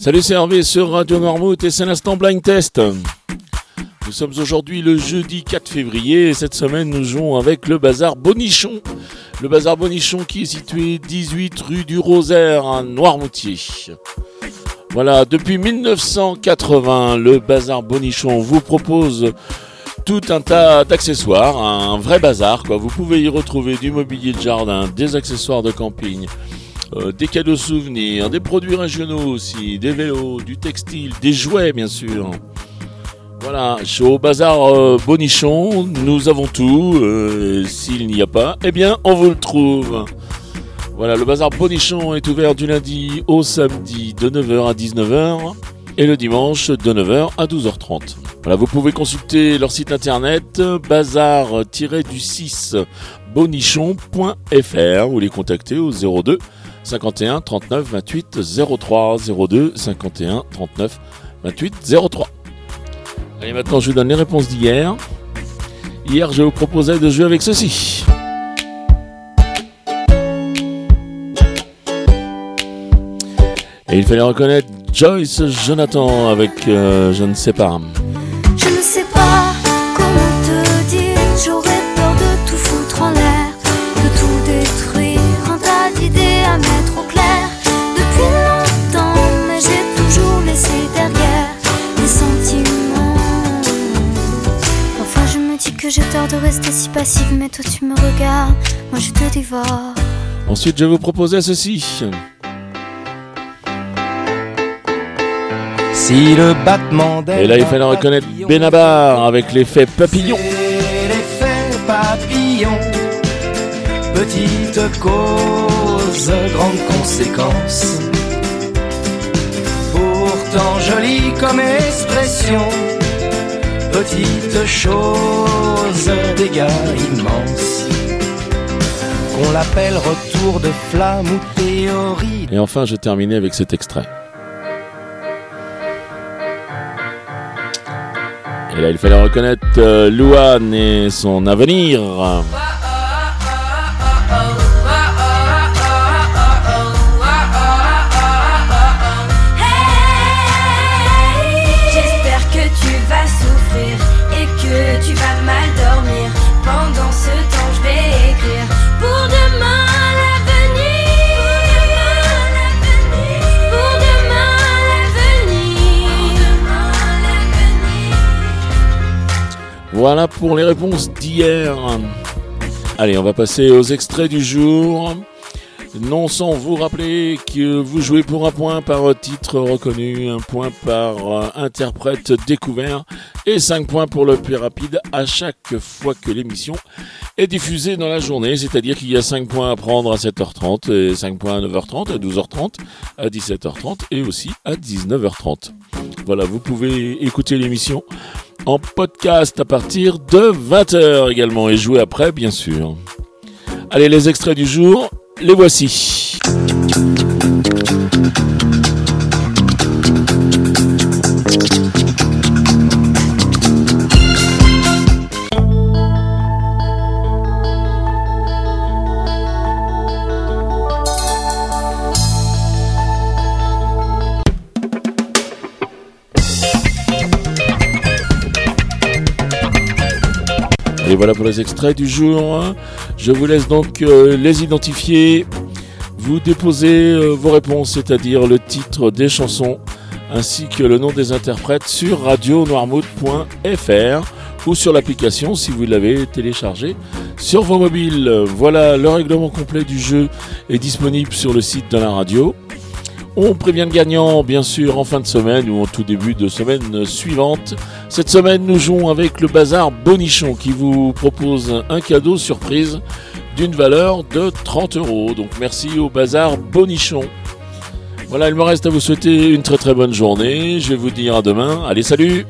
Salut, c'est Hervé sur Radio Noirmouth et c'est l'instant blind test. Nous sommes aujourd'hui le jeudi 4 février et cette semaine nous jouons avec le bazar Bonichon. Le bazar Bonichon qui est situé 18 rue du Rosaire à Noirmoutier. Voilà, depuis 1980, le bazar Bonichon vous propose tout un tas d'accessoires, un vrai bazar quoi. Vous pouvez y retrouver du mobilier de jardin, des accessoires de camping, euh, des cadeaux souvenirs, des produits régionaux aussi, des vélos, du textile, des jouets bien sûr. Voilà, au bazar euh, Bonichon, nous avons tout. Euh, s'il n'y a pas, eh bien, on vous le trouve. Voilà, le bazar Bonichon est ouvert du lundi au samedi de 9h à 19h et le dimanche de 9h à 12h30. Voilà, vous pouvez consulter leur site internet bazar-du6 bonichon.fr ou les contacter au 02 51 39 28 03 02 51 39 28 03. Allez, maintenant je vous donne les réponses d'hier. Hier, je vous proposais de jouer avec ceci. Et il fallait reconnaître Joyce Jonathan avec euh, Je ne sais pas. Je ne sais pas j'ai tort de rester si passive, mais toi tu me regardes, moi je te dévore. Ensuite, je vais vous proposer ceci. Si le battement Et là, il fallait reconnaître Benabar avec l'effet papillon. L'effet papillon, petite cause, grande conséquence. Pourtant jolie comme expression, petite chose, dégâts immenses. Qu'on l'appelle retour de flamme ou théorie. Et enfin, je terminais avec cet extrait. Et là, il fallait reconnaître euh, Louane et son avenir. Voilà pour les réponses d'hier. Allez, on va passer aux extraits du jour. Non sans vous rappeler que vous jouez pour un point par titre reconnu, un point par euh, interprète découvert et 5 points pour le plus rapide à chaque fois que l'émission est diffusée dans la journée. C'est-à-dire qu'il y a 5 points à prendre à 7h30 et 5 points à 9h30, à 12h30, à 17h30 et aussi à 19h30. Voilà, vous pouvez écouter l'émission en podcast à partir de 20h également et jouer après bien sûr. Allez, les extraits du jour, les voici. Et voilà pour les extraits du jour. Je vous laisse donc euh, les identifier. Vous déposez euh, vos réponses, c'est-à-dire le titre des chansons ainsi que le nom des interprètes sur radionoirmouth.fr ou sur l'application si vous l'avez téléchargée sur vos mobiles. Voilà, le règlement complet du jeu est disponible sur le site de la radio. On prévient le gagnant, bien sûr, en fin de semaine ou en tout début de semaine suivante. Cette semaine, nous jouons avec le bazar Bonichon qui vous propose un cadeau surprise d'une valeur de 30 euros. Donc merci au bazar Bonichon. Voilà, il me reste à vous souhaiter une très très bonne journée. Je vais vous dire à demain. Allez, salut